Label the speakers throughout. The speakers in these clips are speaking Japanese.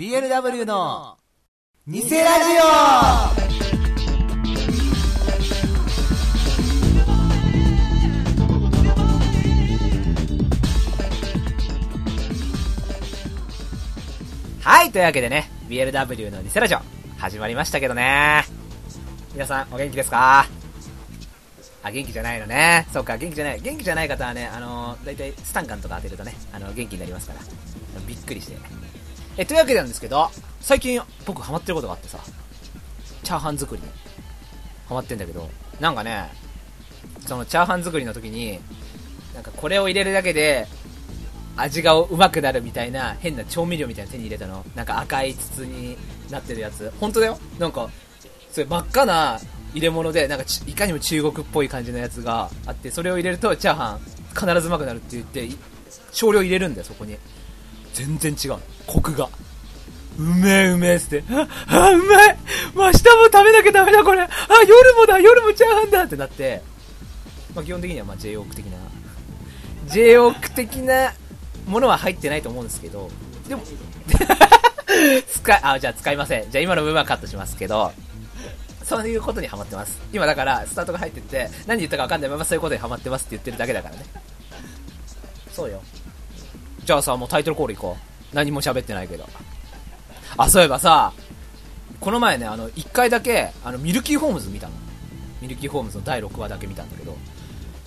Speaker 1: BLW の偽ラジオはい、というわけでね、BLW の偽ラジオ、始まりましたけどね。皆さん、お元気ですか？あ、元気じゃないのね。そうか、元気じゃない。元気じゃない方はね、あのー、だいたいスタンガンとか当てるとね、あの、元気になりますから。びっくりして。え、というわけなんですけど、最近僕ハマってることがあってさ、チャーハン作りにハマってんだけど、なんかね、そのチャーハン作りの時に、なんかこれを入れるだけで、味がうまくなるみたいな変な調味料みたいな手に入れたの。なんか赤い筒になってるやつ。本当だよ。なんか、それ真っ赤な入れ物で、なんかいかにも中国っぽい感じのやつがあって、それを入れるとチャーハン必ずうまくなるって言って、少量入れるんだよ、そこに。全然違う。コクが。うめえうめえっつって、あ、あうまい、明日も食べなきゃダメだこれあ、夜もだ夜もチャーハンだってなって、まあ、基本的にはまあ J オーク的な、J オーク的なものは入ってないと思うんですけど、でも、使い、あ、じゃあ使いません。じゃあ今の部分はカットしますけど、そういうことにハマってます。今だから、スタートが入ってて、何言ったか分かんないままそういうことにハマってますって言ってるだけだからね。そうよ。じゃあさ、もうタイトルコール行こう。何も喋ってないけど。あ、そういえばさ、この前ね、あの、一回だけ、あの、ミルキーホームズ見たの。ミルキーホームズの第6話だけ見たんだけど、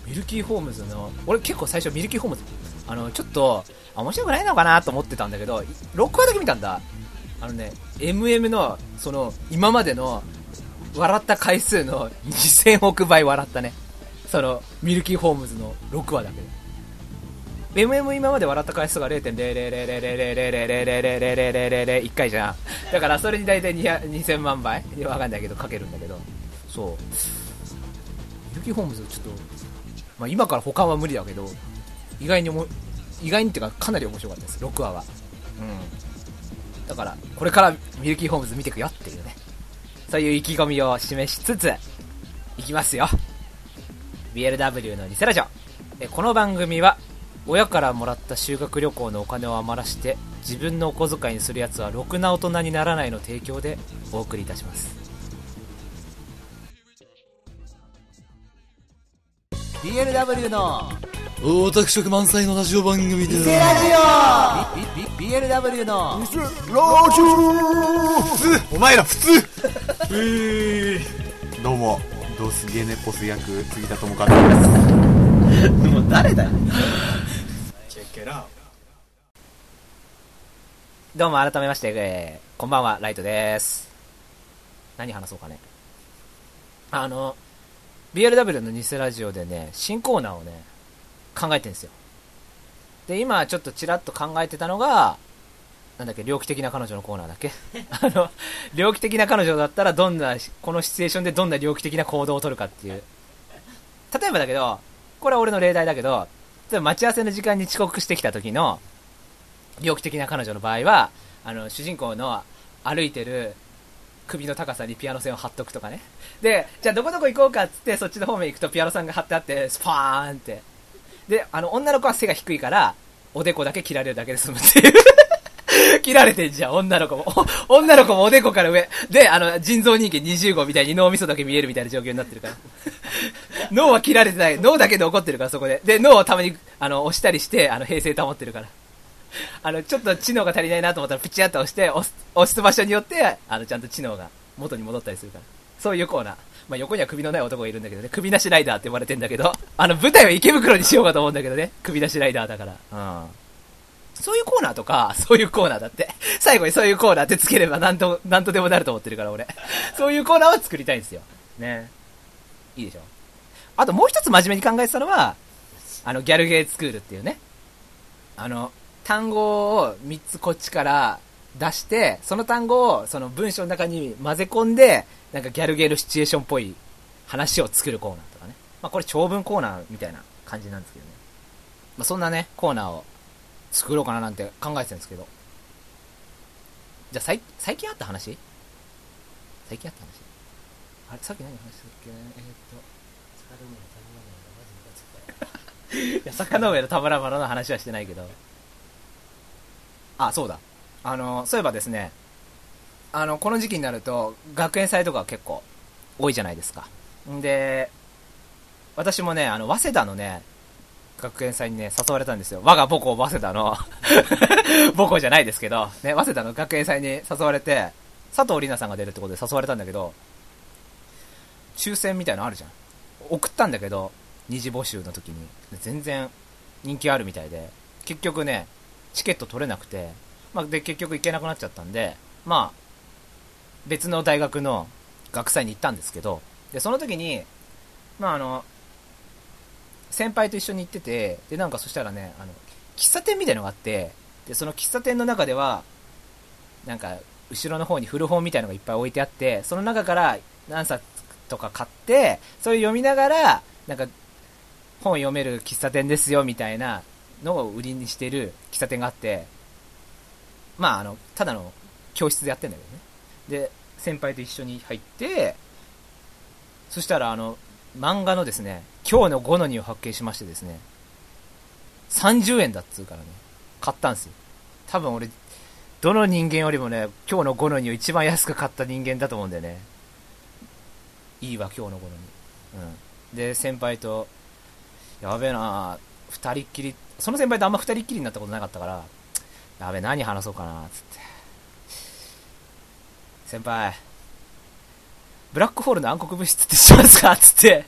Speaker 1: ミルキーホームズの、俺結構最初ミルキーホームズ、あの、ちょっと、面白くないのかなと思ってたんだけど、6話だけ見たんだ。あのね、MM の、その、今までの、笑った回数の2000億倍笑ったね。その、ミルキーホームズの6話だけで。MM 今まで笑った回数が0.0000000001回じゃん。だからそれに大体2000万倍わかんないけどかけるんだけど。そう。ミルキーホームズちょっと、まあ今から保管は無理だけど、意外にも、意外にっていうかかなり面白かったです、6話は。うん。だから、これからミルキーホームズ見てくよっていうね。そういう意気込みを示しつつ、いきますよ。BLW の偽ラジオ。えこの番組は、親からもらった修学旅行のお金を余らして、自分のお小遣いにするやつはろくな大人にならないの提供でお送りいたします。BLW の
Speaker 2: オタク色満載のラジオ番組で。
Speaker 1: 偽ラジオ BLW の
Speaker 2: ラジオ。普通お前ら普通。えー、どうもドスゲネポス役杉田智和です
Speaker 1: もう誰だよどうも改めまして、えー、こんばんは、ライトです。何話そうかね。あの、BLW の偽ラジオでね、新コーナーをね、考えてるんですよ。で、今ちょっとちらっと考えてたのが、なんだっけ、猟奇的な彼女のコーナーだっけ？あの、猟奇的な彼女だったらどんな、このシチュエーションでどんな猟奇的な行動を取るかっていう。例えばだけど、これは俺の例題だけど、例えば待ち合わせの時間に遅刻してきた時の、猟奇的な彼女の場合は、あの、主人公の歩いてる首の高さにピアノ線を貼っとくとかね。で、じゃあどこどこ行こうかっつってそっちの方面行くとピアノ線が貼ってあって、スパーンって。で、あの、女の子は背が低いから、おでこだけ切られるだけで済むっていう。切られてんじゃん、女の子も。女の子もおでこから上。で、あの、人造人間25みたいに脳みそだけ見えるみたいな状況になってるから。脳は切られてない。脳だけで怒ってるから、そこで。で、脳をたまに、あの、押したりして、あの、平静保ってるから。あの、ちょっと知能が足りないなと思ったら、プチッと押して、押す、押す場所によって、あの、ちゃんと知能が元に戻ったりするから。そういうコーナー。まあ、横には首のない男がいるんだけどね、首なしライダーって呼ばれてんだけど、あの、舞台は池袋にしようかと思うんだけどね、首なしライダーだから。うん。そういうコーナーとか、そういうコーナーだって。最後にそういうコーナーってつければなんと、なんとでもなると思ってるから、俺。そういうコーナーは作りたいんですよ。ね。いいでしょ。あともう一つ真面目に考えてたのは、あの、ギャルゲースクールっていうね。あの、単語を3つこっちから出して、その単語をその文章の中に混ぜ込んで、なんかギャルゲーのシチュエーションっぽい話を作るコーナーとかね。まあこれ長文コーナーみたいな感じなんですけどね。まあそんなね、コーナーを作ろうかななんて考えてたんですけど。じゃあ最、最近あった話？最近あった話？あれさっき何話したっけ？えー、っと、いや、坂の上の田村麻呂の話はしてないけど。あ、そうだ。あの、そういえばですね、あの、この時期になると、学園祭とか結構多いじゃないですか。んで、私もね、あの、早稲田のね、学園祭にね、誘われたんですよ。我が母校、早稲田の。母校じゃないですけど、ね、早稲田の学園祭に誘われて、佐藤里奈さんが出るってことで誘われたんだけど、抽選みたいなのあるじゃん。送ったんだけど、二次募集の時に、全然人気あるみたいで、結局ね、チケット取れなくて、まあ、で、結局行けなくなっちゃったんで、まあ、別の大学の学祭に行ったんですけど、で、その時に、まああの、先輩と一緒に行ってて、で、なんかそしたらね、あの、喫茶店みたいのがあって、で、その喫茶店の中では、なんか、後ろの方に古本みたいのがいっぱい置いてあって、その中から何冊とか買って、それ読みながら、なんか、本読める喫茶店ですよ、みたいなのを売りにしてる喫茶店があって、まあ、あの、ただの教室でやってんだけどね。で、先輩と一緒に入って、そしたら、あの、漫画のですね、今日の5の2を発見しましてですね、30円だっつうからね、買ったんですよ。多分俺、どの人間よりもね、今日の5の2を一番安く買った人間だと思うんだよね。いいわ、今日の5の2。うん。で、先輩と、やべえな二人っきり、その先輩とあんま二人っきりになったことなかったから、やべえ、何話そうかな、つって。先輩、ブラックホールの暗黒物質って知ってますか？つって。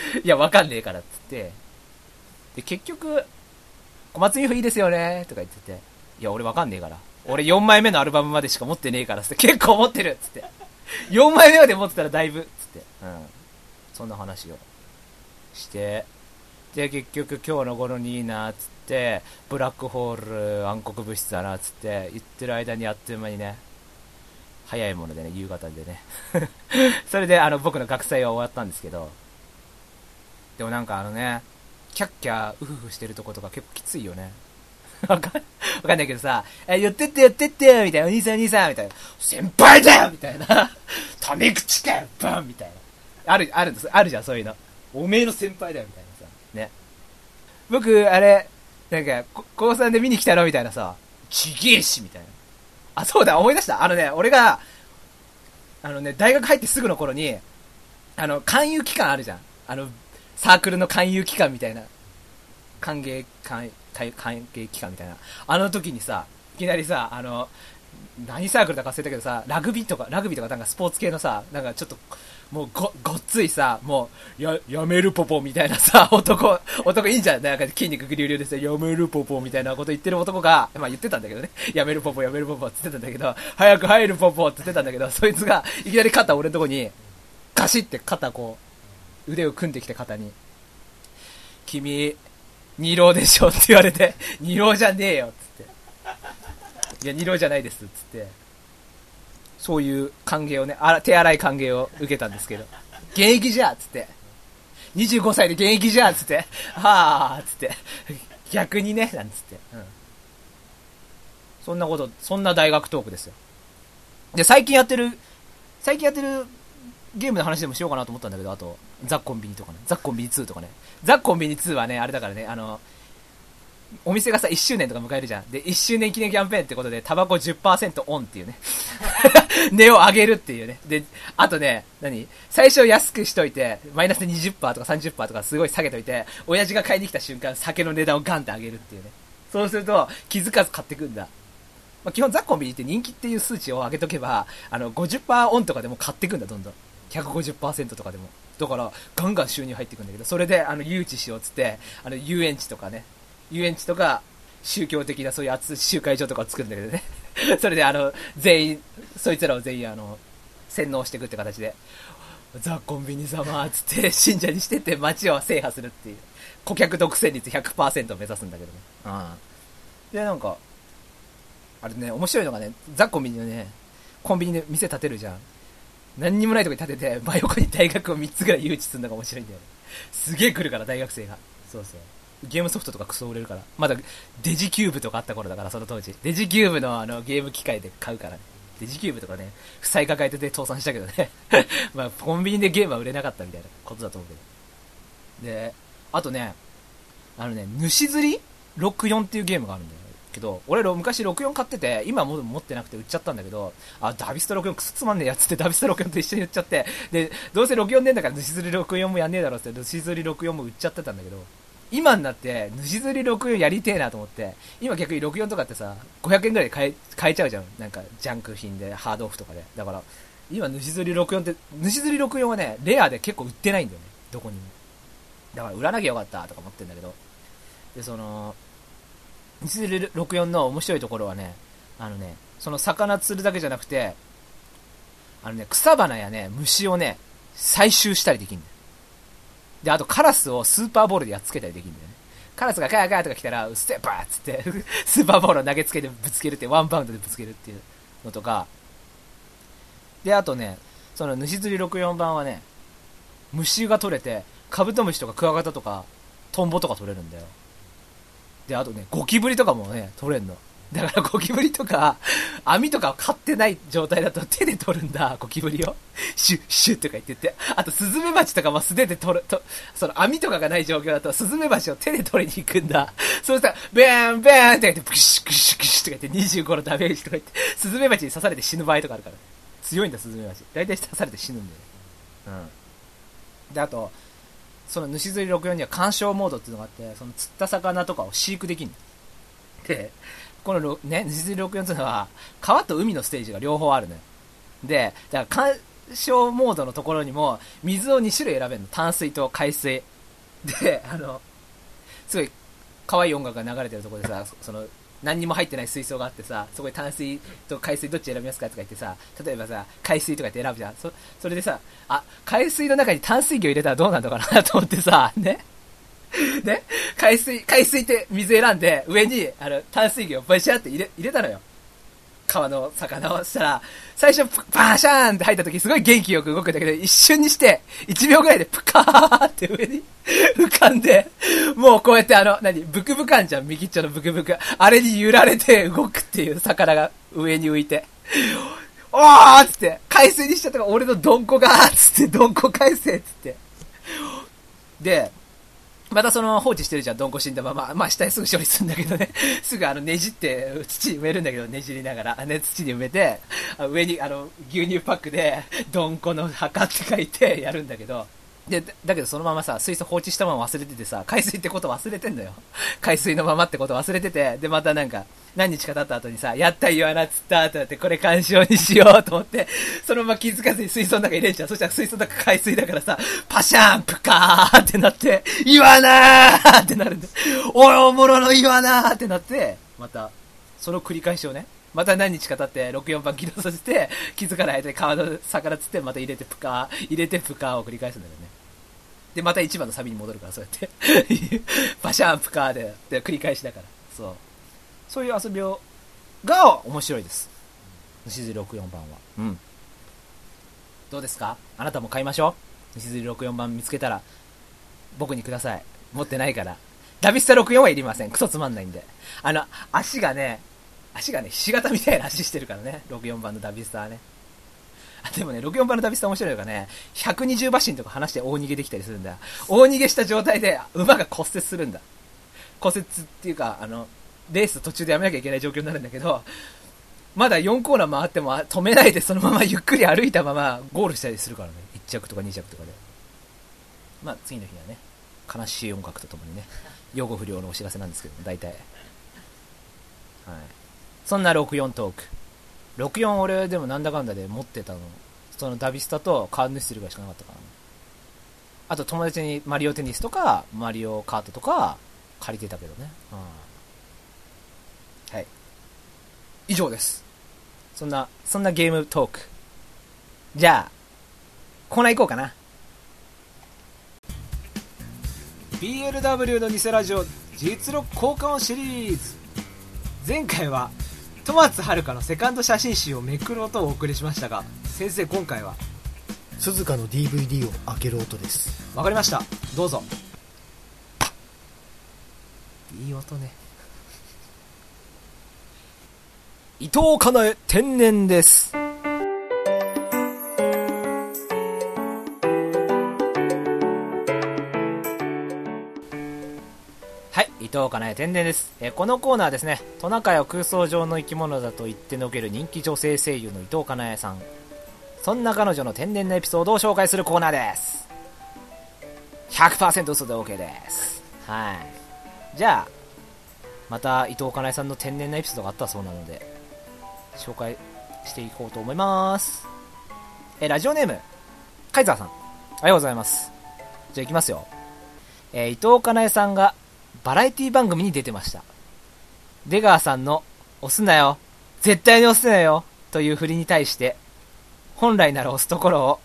Speaker 1: いや、わかんねえからっ、つって。で、結局、小松美穂いいですよねとか言ってて。いや、俺わかんねえから。俺4枚目のアルバムまでしか持ってねえから、つって。結構持ってるつって。4枚目まで持ってたらだいぶ、つって。うん。そんな話をして。で、結局今日の頃にいいなっ、つって、ブラックホール暗黒物質だな、つって、言ってる間にあっという間にね、早いものでね、夕方でね。それで、あの、僕の学祭は終わったんですけど、でもなんかあのね、キャッキャウフフしてるとことか結構きついよね。わかん、ないけどさ、え、言ってって言ってってよみたいな、お兄さんお兄さんみたいな、先輩だよみたいな、タメ口かよバンみたいな。ある、あるんです、あるじゃん、そういうの。おめえの先輩だよみたいなさ、ね。僕、あれ、なんか、高3で見に来たろみたいなさ、ちげえしみたいな。あ、そうだ、思い出した。あのね、俺が、あのね、大学入ってすぐの頃に、あの、勧誘期間あるじゃん。あの、サークルの勧誘期間みたいな。歓迎、歓歓歓迎期間みたいな。あの時にさ、いきなりさ、あの、何サークルだか忘れたけどさ、ラグビーとか、ラグビーとかなんかスポーツ系のさ、なんかちょっと、もうご、ごっついさ、もう、や、やめるポポみたいなさ、男、男いいんじゃん。なんか筋肉グリュグリュでさ、やめるポポみたいなこと言ってる男が、まあ言ってたんだけどね。やめるポポ、やめるポポって言ってたんだけど、早く入るポポって言ってたんだけど、そいつが、いきなり肩俺のとこに、ガシって肩こう、腕を組んできて肩に、君、二郎でしょ？って言われて、二郎じゃねえよっつって。いや、二郎じゃないですっつって。そういう歓迎をね、あら手荒い歓迎を受けたんですけど、現役じゃっつって。25歳で現役じゃっつって。はあっつって。逆にね、なんつって。うん。そんなこと、そんな大学トークですよ。で、最近やってる、最近やってるゲームの話でもしようかなと思ったんだけど、あと、ザ・コンビニとかね。ザ・コンビニ2とかね。ザ・コンビニ2はね、あれだからね、あの、お店がさ、1周年とか迎えるじゃん。で、1周年記念キャンペーンってことで、タバコ10%オンっていうね。値を上げるっていうね。で、あとね、何？最初安くしといて、マイナス20%とか30%とかすごい下げといて、親父が買いに来た瞬間、酒の値段をガンって上げるっていうね。そうすると、気づかず買ってくんだ。まあ、基本ザ・コンビニって人気っていう数値を上げとけば、あの、50%オンとかでも買ってくんだ、どんどん。150%とかでも。だから、ガンガン収入入ってくんだけど、それで、あの、誘致しようっつって、あの、遊園地とかね、遊園地とか、宗教的なそういう集集会所とかを作るんだけどね。それで、あの、全員、そいつらを全員、あの、洗脳していくって形で、ザ・コンビニ様っつって、信者にしてって街を制覇するっていう。顧客独占率100%を目指すんだけどね。うん。で、なんか、あれね、面白いのがね、ザ・コンビニのね、コンビニで店建てるじゃん。何にもないとこに建てて、真横に大学を3つぐらい誘致するのが面白いんだよね。すげえ来るから、大学生が。そうそう。ゲームソフトとかクソ売れるから。まだデジキューブとかあった頃だから、その当時。デジキューブのあのゲーム機械で買うからね。デジキューブとかね、負債抱えてて倒産したけどね。まあ、コンビニでゲームは売れなかったみたいなことだと思うけど。で、あとね、あのね、主釣り？64っていうゲームがあるんだよ。けど、俺昔64買ってて、今も持ってなくて売っちゃったんだけど、あ、ダビスタ64くそつまんねえやつってダビスタ64と一緒に売っちゃって、で、どうせ64ねえんだから主釣り64もやんねえだろって、主釣り64も売っちゃってたんだけど、今になって、主釣り64やりてえなと思って、今逆に64とかってさ、500円ぐらいで買え、買えちゃうじゃん。なんか、ジャンク品で、ハードオフとかで。だから、今主釣り64って、主釣り64はね、レアで結構売ってないんだよね。どこにも。だから売らなきゃよかったとか思ってんだけど。で、その、釣り64の面白いところはね、あのね、その魚釣るだけじゃなくて、あのね、草花やね、虫をね、採集したりできるんだよ。で、あとカラスをスーパーボールでやっつけたりできるんだよね。カラスがガーガーとか来たら、ステッパーっつって、スーパーボールを投げつけてぶつけるって、ワンバウンドでぶつけるっていうのとか、で、あとね、その主釣り64番はね、虫が取れて、カブトムシとかクワガタとか、トンボとか取れるんだよ。で、あとね、ゴキブリとかもね、取れんの。だからゴキブリとか、網とかを買ってない状態だと手で取るんだ、ゴキブリを。シュッ、シュッとか言ってて。あと、スズメバチとかも素手で取る、と、その網とかがない状況だと、スズメバチを手で取りに行くんだ。そうしたら、ベーン、ベーンって言って、プシュクシュクシュとか言って、25のダメージとか言って、スズメバチに刺されて死ぬ場合とかあるから。強いんだ、スズメバチ。大体刺されて死ぬんだよね。うん。で、あと、その主釣り64には干渉モードっていうのがあって、その釣った魚とかを飼育できるで、このろね、主釣り64っていうのは、川と海のステージが両方あるのよ。で、だから干渉モードのところにも、水を2種類選べるの。淡水と海水。で、あの、すごい、可愛い音楽が流れてるところでさ、その、何にも入ってない水槽があってさ、そこで淡水と海水どっち選びますかとか言ってさ、例えばさ、海水とかって選ぶじゃん。そ、それでさ、あ、海水の中に淡水魚入れたらどうなんのかなと思ってさ、ね。ね海水、海水って水選んで、上に、あの、淡水魚をバシャって入れ、入れたのよ。川の魚をしたら、最初、バーシャーンって入った時すごい元気よく動くんだけど、一瞬にして、1秒ぐらいでプカーって上に浮かんで、もうこうやってあの、何、ブクブカンじゃん、右っちょのブクブク。あれに揺られて動くっていう魚が上に浮いて。おーっつって、海水にしちゃったから俺のドンコがーつって、ドンコ返せっつって。で、またその放置してるじゃん、どんこ死んだまま。まあ下にすぐ処理するんだけどね。すぐあのねじって土に埋めるんだけど、ねじりながら。ね、土に埋めて、上にあの牛乳パックで、どんこの墓って書いてやるんだけど。で、だけどそのままさ、水素放置したまま忘れててさ、海水ってこと忘れてんだよ。海水のままってこと忘れてて、でまたなんか、何日か経った後にさ、やったイワナ釣ったってなって、これ干渉にしようと思って、そのまま気づかずに水槽の中入れんじゃん。そしたら水槽の中海水だからさ、パシャーンプカーってなって、イワナーってなるんで、おいおもろのイワナーってなって、また、その繰り返しをね、また何日か経って64番起動させて、気づかないで川の魚釣って、また入れてプカー、入れてプカーを繰り返すんだよね。で、また一番のサビに戻るから、そうやって。バシャンプカーで、で、繰り返しだから。そう。そういう遊びを、が面白いです。西釣り64番は。うん。どうですか？あなたも買いましょう？西釣り64番見つけたら、僕にください。持ってないから。ダビスタ64はいりません。クソつまんないんで。あの、足がね、足がね、ひし形みたいな足してるからね。64番のダビスタはね。でもね、64番のダビスタ面白いのがね、120馬身とか離して大逃げできたりするんだ。大逃げした状態で馬が骨折するんだ。骨折っていうか、あの、レース途中でやめなきゃいけない状況になるんだけど、まだ4コーナー回っても止めないでそのままゆっくり歩いたままゴールしたりするからね。1着とか2着とかで。まあ次の日はね、悲しい音楽とともにね、養護不良のお知らせなんですけども、大体。はい。そんな64トーク。64俺でもなんだかんだで持ってたの。そのダビスタとカーヌステルぐらいしかなかったからね。あと友達にマリオテニスとか、マリオカートとか借りてたけどね。うん。はい。以上です。そんな、そんなゲームトーク。じゃあ、コーナー行こうかな。BLW の偽ラジオ実力交換シリーズ前回は戸松遥のセカンド写真集をめくる音をお送りしましたが先生今回は？
Speaker 3: 鈴鹿の DVD を開ける音です。
Speaker 1: わかりました。どうぞ。いい音ね。伊藤かなえ天然です藤かなえ天然です、えーこのコーナーですね、トナカイを空想上の生き物だと言ってのける人気女性声優の伊藤かなえさん。そんな彼女の天然なエピソードを紹介するコーナーです。100%嘘で OK です。はい。じゃあ、また伊藤かなえさんの天然なエピソードがあったそうなので、紹介していこうと思います。えーラジオネーム、カイザーさん。ありがとうございます。じゃあ行きますよ。えー伊藤かなえさんがバラエティ番組に出てました。出川さんの押すなよ、絶対に押すなよ、という振りに対して、本来なら押すところを、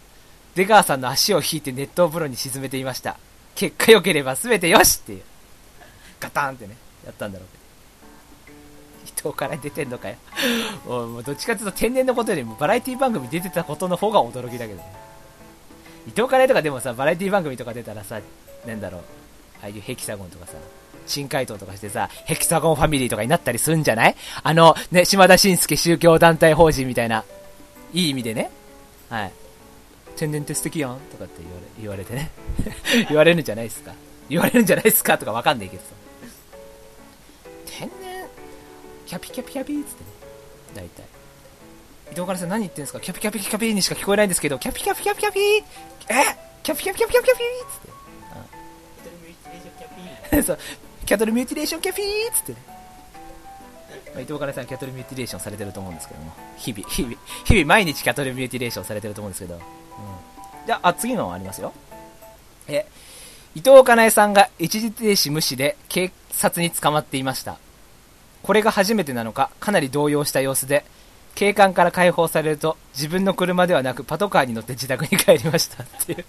Speaker 1: 出川さんの足を引いて熱湯風呂に沈めていました。結果良ければ全てよしっていう。ガタンってね、やったんだろうけど。伊藤から出てんのかよ。もうもどっちかっていうと天然のことよりもバラエティ番組出てたことの方が驚きだけどね。伊藤カレーとかでもさ、バラエティ番組とか出たらさ、なんだろう、ああいうヘキサゴンとかさ、珍回答とかしてさ、ヘキサゴンファミリーとかになったりするんじゃない？あの、ね、島田紳介宗教団体法人みたいな、いい意味でね。はい。天然って素敵やんとかって言われ、言われてね。言われるんじゃないですか。言われるんじゃないですかとかわかんないけどさ。天然、キャピキャピキャピーっつってね。大体。伊藤かなえさん何言ってんですかキャピキャピキャピーにしか聞こえないんですけど、キャピキャピキャピキャピーえ？キャピキャピキャピキャピーっつって。そう、キャトルミューティレーションキャピーっつってね。まあ、伊藤かなえさんキャトルミューティレーションされてると思うんですけども、日々、日々、日々毎日キャトルミューティレーションされてると思うんですけど、うん。じゃあ、あ次のありますよ。え、伊藤かなえさんが一時停止無視で警察に捕まっていました。これが初めてなのか、かなり動揺した様子で、警官から解放されると、自分の車ではなくパトカーに乗って自宅に帰りましたっていう。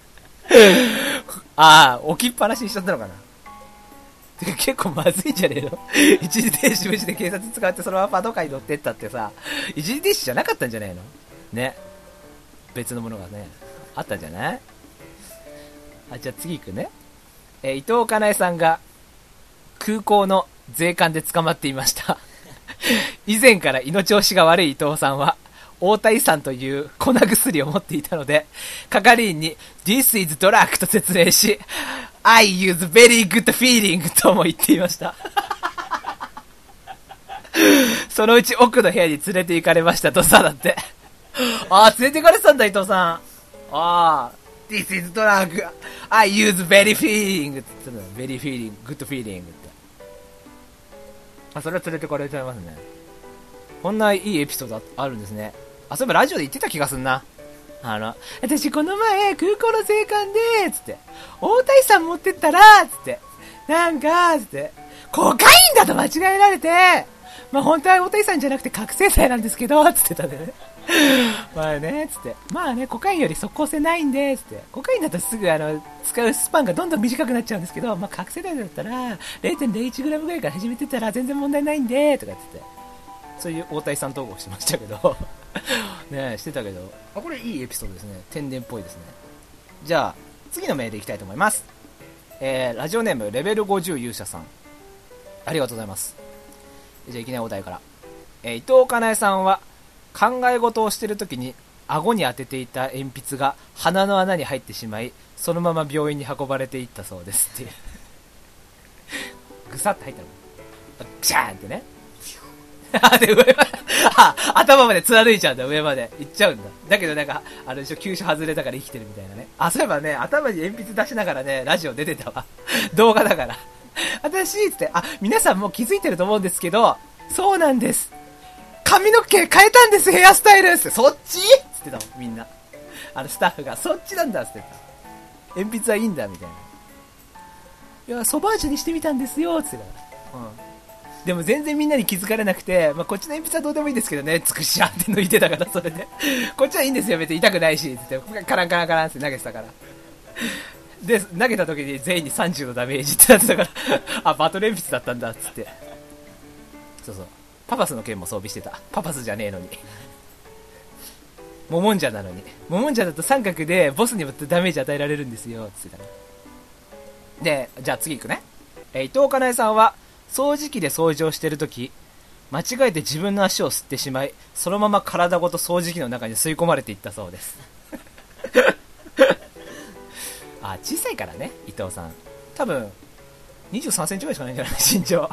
Speaker 1: ああ、置きっぱなしにしちゃったのかな。て 結構まずいんじゃねえの？一時停止無視で警察使ってそのままパトカーに乗ってったってさ、一時停止じゃなかったんじゃないの？ね。別のものがね、あったんじゃない？あ、じゃあ次行くね。えー伊藤かなえさんが空港の税関で捕まっていました。以前から胃の調子が悪い伊藤さんは、大田遺産という粉薬を持っていたので、係員に This is drug と説明し、I use very good feeling とも言っていました。そのうち奥の部屋に連れて行かれましたとさ、だって。ああ、連れて行かれてたんだ、伊藤さん。ああ、This is drug. I use very feeling って言ってたの very feeling, good feeling って。あ、それは連れてかれちゃいますね。こんないいエピソードああるんですね。あ、そういえばラジオで言ってた気がすんな。あの、私この前空港の税関で、つって、大谷さん持ってったら、つって、なんか、つって、コカインだと間違えられて、まあ本当は大谷さんじゃなくて覚醒剤なんですけど、つってたんでね。まあね、つって、まあね、コカインより即効性ないんで、つって、コカインだとすぐあの、使うスパンがどんどん短くなっちゃうんですけど、まあ覚醒剤だったら、0.01g ぐらいから始めてたら全然問題ないんで、とか言って。そういう大谷さん統合してましたけど。ねしてたけど。あこれいいエピソードですね。天然っぽいですね。じゃあ次のメールいきたいと思います。えー、ラジオネームレベル50勇者さん。ありがとうございます。じゃあいきなりお題から、えー伊藤かなえさんは考え事をしてるときに顎に当てていた鉛筆が鼻の穴に入ってしまいそのまま病院に運ばれていったそうですっていう。ぐさって入ったの。あグシャーンってね。あ、で、上まで、あ、頭まで貫いちゃうんだ、上まで。行っちゃうんだ。だけどなんか、あれでしょ、急所外れたから生きてるみたいなね。あ、そういえばね、頭に鉛筆出しながらね、ラジオ出てたわ。動画だから。私、つって、あ、皆さんもう気づいてると思うんですけど、そうなんです。髪の毛変えたんです、ヘアスタイルって。そっちつってたもん、みんな。あの、スタッフが、そっちなんだ、つってた。鉛筆はいいんだ、みたいな。いや、ソバージュにしてみたんですよ、つってたから。うん。でも全然みんなに気づかれなくて、まあ、こっちの鉛筆はどうでもいいんですけどね、つくしゃって抜いてたから、それで。こっちはいいんですよ、別に痛くないし、つって、カランカランカランって投げてたから。で、投げた時に全員に30のダメージってなってたから、あ、バトル鉛筆だったんだ、つって。そうそう。パパスの剣も装備してた。パパスじゃねえのに。モモンジャなのに。モモンジャだと三角でボスにもダメージ与えられるんですよ、つってたから。で、じゃあ次行くね。えー伊藤かなえさんは、掃除機で掃除をしてるとき、間違えて自分の足を吸ってしまい、そのまま体ごと掃除機の中に吸い込まれていったそうです。あ、小さいからね、伊藤さん。多分、23センチぐらいしかないんじゃない？身長。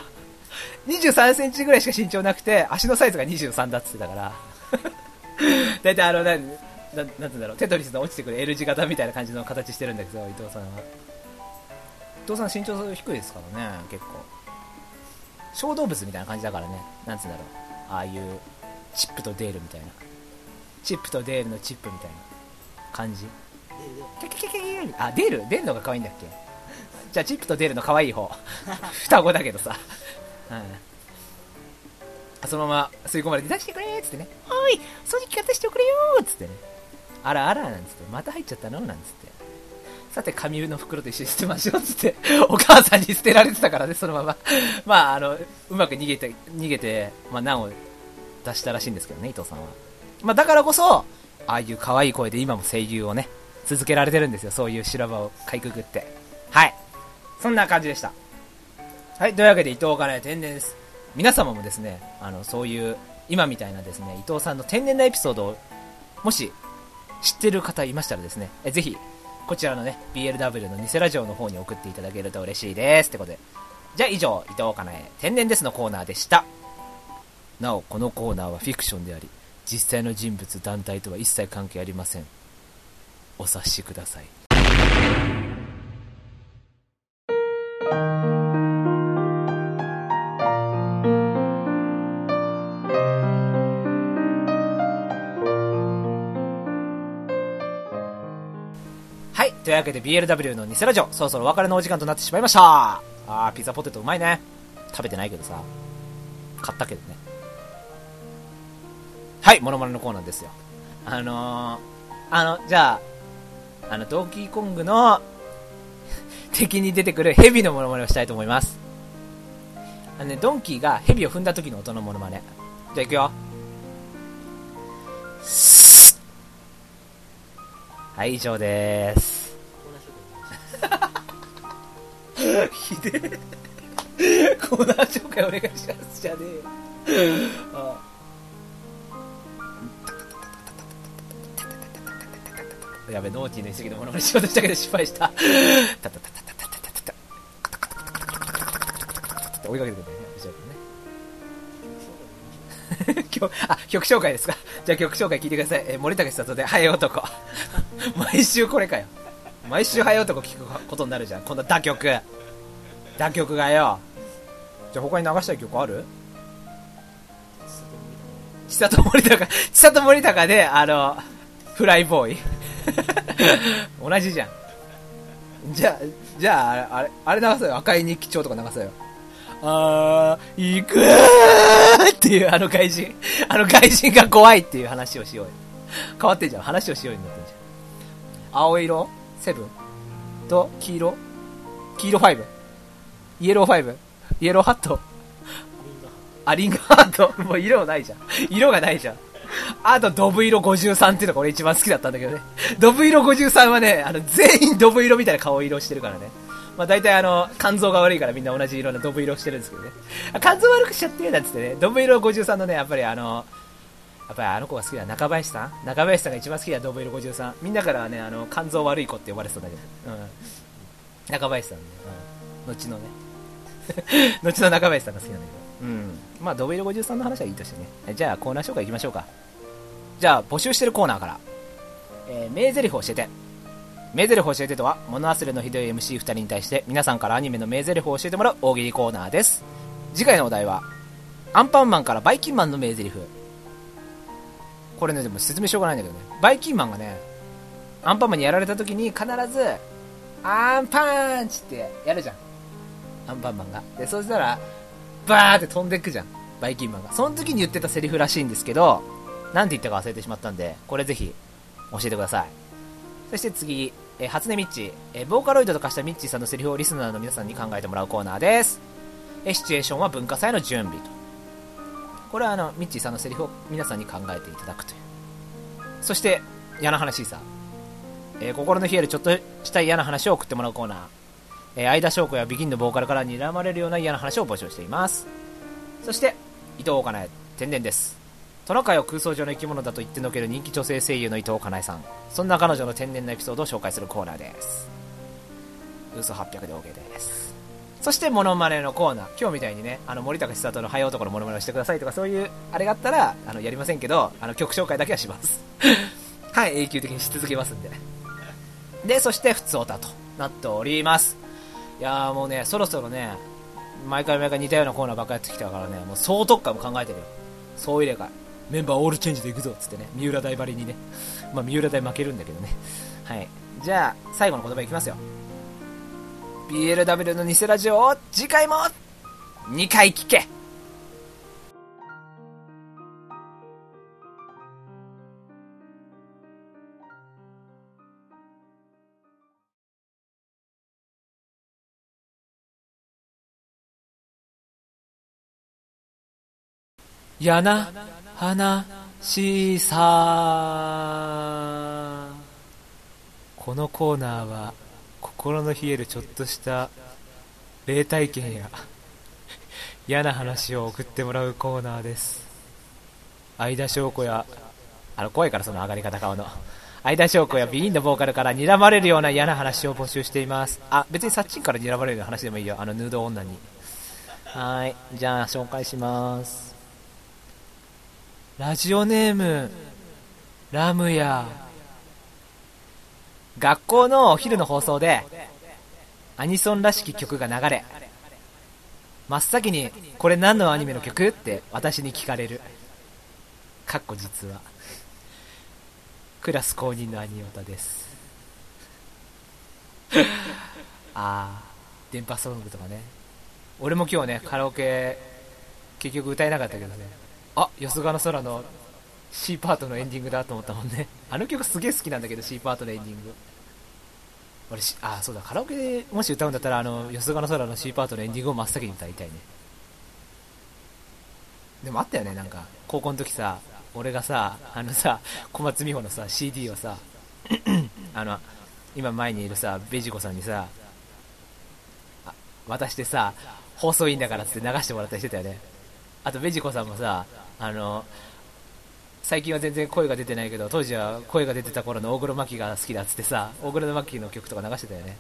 Speaker 1: 23センチぐらいしか身長なくて、足のサイズが23だっつってたから。だいたいあの、なん、なんなんつうんだろう、テトリスの落ちてくる L 字型みたいな感じの形してるんだけど、伊藤さんは。伊藤さん身長低いですからね、結構。小動物みたいな感じだからね、なんつうんだろう。ああいう、チップとデールみたいな。チップとデールのチップみたいな感じ。キャキャキャキャあ、デールデールのが可愛いんだっけじゃあチップとデールの可愛い方。双子だけどさ。うん。そのまま吸い込まれて、出してくれーっつってね。おい掃除機買ってしてくれよーっつってね。あらあらなんつって、また入っちゃったのなんつって。さて、紙の袋と一緒に捨てましょうっつって、お母さんに捨てられてたからね、そのまま。まあ、あの、うまく逃げて、逃げて、まあ、難を出したらしいんですけどね、伊藤さんは。まあ、だからこそ、ああいう可愛い声で今も声優をね、続けられてるんですよ、そういう修羅場をかいくぐって。はい。そんな感じでした。はい、というわけで伊藤かね、天然です。皆様もですね、あの、そういう、今みたいなですね、伊藤さんの天然なエピソードを、もし、知ってる方いましたらですね、えぜひ、こちらのね、BLW の偽ラジオの方に送っていただけると嬉しいです。ってことで。じゃあ以上、伊藤かなえ、天然ですのコーナーでした。なお、このコーナーはフィクションであり、実際の人物、団体とは一切関係ありません。お察しください。い。というわけで BLW の偽ラジオ、そろそろお別れのお時間となってしまいました。あー、ピザポテトうまいね。食べてないけどさ。買ったけどね。はい、モノマネのコーナーですよ。あのー、あの、じゃあ、あの、ドンキーコングの敵に出てくるヘビのモノマネをしたいと思います。あのね、ドンキーがヘビを踏んだ時の音のモノマネ。じゃあ行くよ。はい、以上です。ひでえ。コーナー紹介お願いします。じゃねえよ。あやべ、ノーティーの言い過ぎのものまねしようとしたけど失敗した。タタタタタタタタタ追いかけてくるね、後ろからね。今日、あ、曲紹介ですか。じゃあ曲紹介聞いてください。えー森武里で、ハエ男。毎週これかよ。毎週ハエ男聞くことになるじゃん。こんな打曲。打曲がよ。じゃあ他に流したい曲ある？千里森高、千里森高で、あの、フライボーイ。同じじゃん。じゃあ、じゃあ、あれ、あれ流そうよ。赤い日記帳とか流そうよ。あー、行くーっていうあの外人。あの外人が怖いっていう話をしようよ。変わってんじゃん。話をしようになってんじゃん。青色？セブン？と黄色？黄色ファイブ？イエローファイブイエローハットあ、リンガーハットもう色ないじゃん。色がないじゃん。あと、ドブ色53っていうのが俺一番好きだったんだけどね。ドブ色53はね、あの、全員ドブ色みたいな顔色してるからね。まあ大体あの、肝臓が悪いからみんな同じ色のドブ色してるんですけどね。肝臓悪くしちゃってなんつってね。ドブ色53のね、やっぱりあの、やっぱりあの子が好きだ。中林さん？中林さんが一番好きだ、ドブ色53。みんなからはね、あの、肝臓悪い子って呼ばれてたんだけど。うん。中林さんね。うん。後のね。後の中林さんが好きなんだけど。うん。まあ、ドブ色53の話はいいとしてね。じゃあ、コーナー紹介いきましょうか。じゃあ、募集してるコーナーから。えー、名台詞教えて。名台詞教えてとは、物忘れのひどい MC2 人に対して、皆さんからアニメの名台詞を教えてもらう大喜利コーナーです。次回のお題は、アンパンマンからバイキンマンの名台詞。これね、でも説明しようがないんだけどね。バイキンマンがね、アンパンマンにやられた時に必ず、アンパンチってやるじゃん。アンパンマンが。で、そしたら、バーって飛んでいくじゃん。バイキンマンが。その時に言ってたセリフらしいんですけど、なんて言ったか忘れてしまったんで、これぜひ、教えてください。そして次、えー初音ミッチ、えーボーカロイドと化したミッチーさんのセリフをリスナーの皆さんに考えてもらうコーナーです。えーシチュエーションは文化祭の準備と。これはあの、ミッチーさんのセリフを皆さんに考えていただくという。そして、嫌な話さ。え心の冷えるちょっとした嫌な話を送ってもらうコーナー。えー、相田翔子やビギンのボーカルから睨まれるような嫌な話を募集しています。そして、伊藤かなえ、天然です。トナカイを空想上の生き物だと言ってのける人気女性声優の伊藤かなえさん。そんな彼女の天然なエピソードを紹介するコーナーです。嘘800で OK です。そしてモノマネのコーナー今日みたいにねあの森高千里の早男のモノマネをしてくださいとかそういうあれがあったらあのやりませんけどあの曲紹介だけはします はい永久的にし続けますんででそして普通オタとなっておりますいやもうねそろそろね毎回毎回似たようなコーナーばっかやってきたからねもう総特化も考えてるよ。総入れ替え。メンバーオールチェンジでいくぞっつってね三浦大張りにね。まあ三浦大負けるんだけどね。はい。じゃあ最後の言葉いきますよ。BLW の偽ラジオを次回も2回聞け。やな話さ。このコーナーは心の冷えるちょっとした霊体験や嫌な話を送ってもらうコーナーです。相田翔子やあの怖いからその上がり方顔の。相田翔子やビーンのボーカルから睨まれるような嫌な話を募集しています。あ別にサッチンから睨まれるような話でもいいよ。あのヌード女に。はい。じゃあ紹介します。ラジオネームラムヤ。学校のお昼の放送でアニソンらしき曲が流れ真っ先にこれ何のアニメの曲って私に聞かれる。かっこ実はクラス公認のアニオタです。ああ電波ソングとかね。俺も今日ねカラオケ結局歌えなかったけどね。あよすがの空の C パートのエンディングだと思ったもんね。あの曲すげえ好きなんだけど C パートのエンディング。俺しあそうだカラオケでもし歌うんだったらあのよすがの空の C パートのエンディングを真っ先に歌いたいね。でもあったよねなんか高校の時さ俺がさあのさ小松美穂のさ CD をさ あの今前にいるさベジコさんにさ渡してさ放送いいんだからって流してもらったりしてたよね。あとベジコさんもさあの最近は全然声が出てないけど当時は声が出てた頃の大黒摩季が好きだっつってさ大黒摩季の曲とか流してたよね。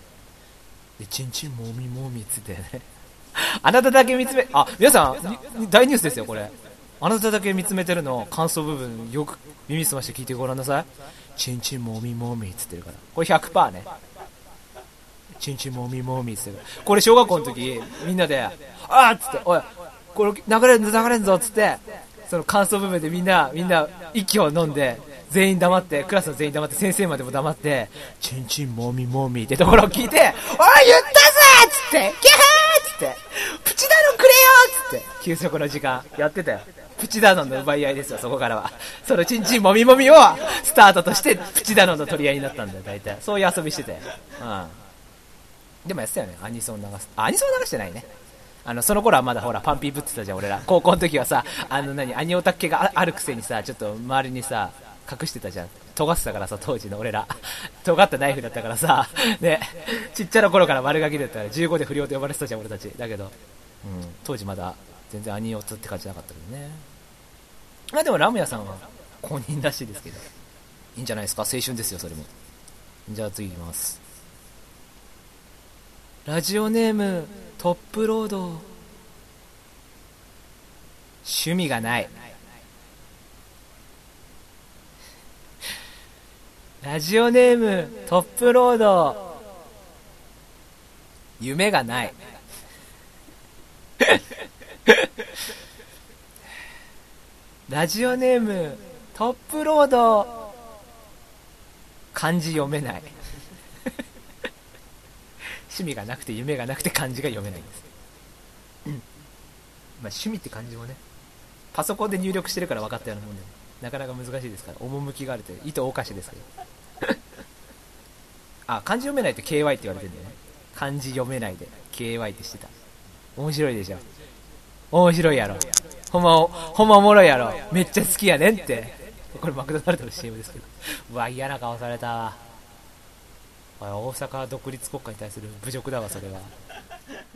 Speaker 1: でチンチンもみもみっつってね。あなただけ見つめあ皆さん大ニュースですよこれ。あなただけ見つめてるの感想部分よく耳すまして聞いてごらんなさい。チンチンもみもみっつってるから。これ100%ね。チンチンもみもみっつってる。これ小学校の時みんなであーっつっておいこれ流れんぞ流れんぞっつってその感想部分でみんなみんな息を飲んで全員黙ってクラスの全員黙って先生までも黙ってチンチンもみもみってところを聞いておい言ったぜっつってキャーっつってプチダノンくれよっつって給食の時間。やってたよ。プチダノンの奪い合いですよそこからは。そのチンチンもみもみをスタートとしてプチダノンの取り合いになったんだよ大体。そういう遊びしてて。うん。でもやってたよね。アニソン流すあアニソン流してないねあのその頃はまだほらパンピーぶってたじゃん俺ら。高校の時はさあの何アニオタっ気があるくせにさちょっと周りにさ隠してたじゃん。尖ってたからさ当時の俺ら。尖ったナイフだったからさねちっちゃな頃から丸書きだったから15で不良と呼ばれてたじゃん俺たち。だけど、うん、当時まだ全然アニオタって感じなかったけどね。まあでもラムヤさんは公認らしいですけど。いいんじゃないですか？青春ですよそれも。じゃあ次いきます。ラジオネームトップロード。趣味がない。ラジオネームトップロード。夢がない。ラジオネームトップロード。漢字読めない。趣味がなくて夢がなくて漢字が読めないんです、うんまあ、趣味って漢字もねパソコンで入力してるから分かったようなもんで、なかなか難しいですから趣があるという意図おかしですけど。あ漢字読めないと KY って言われてるんだよね。漢字読めないで KY ってしてた。面白いでしょ。面白いやろ。ほんまほんまおもろいやろ。めっちゃ好きやねんって。これマクドナルドの CM ですけど。うわ嫌な顔された。わ大阪独立国家に対する侮辱だわそれは。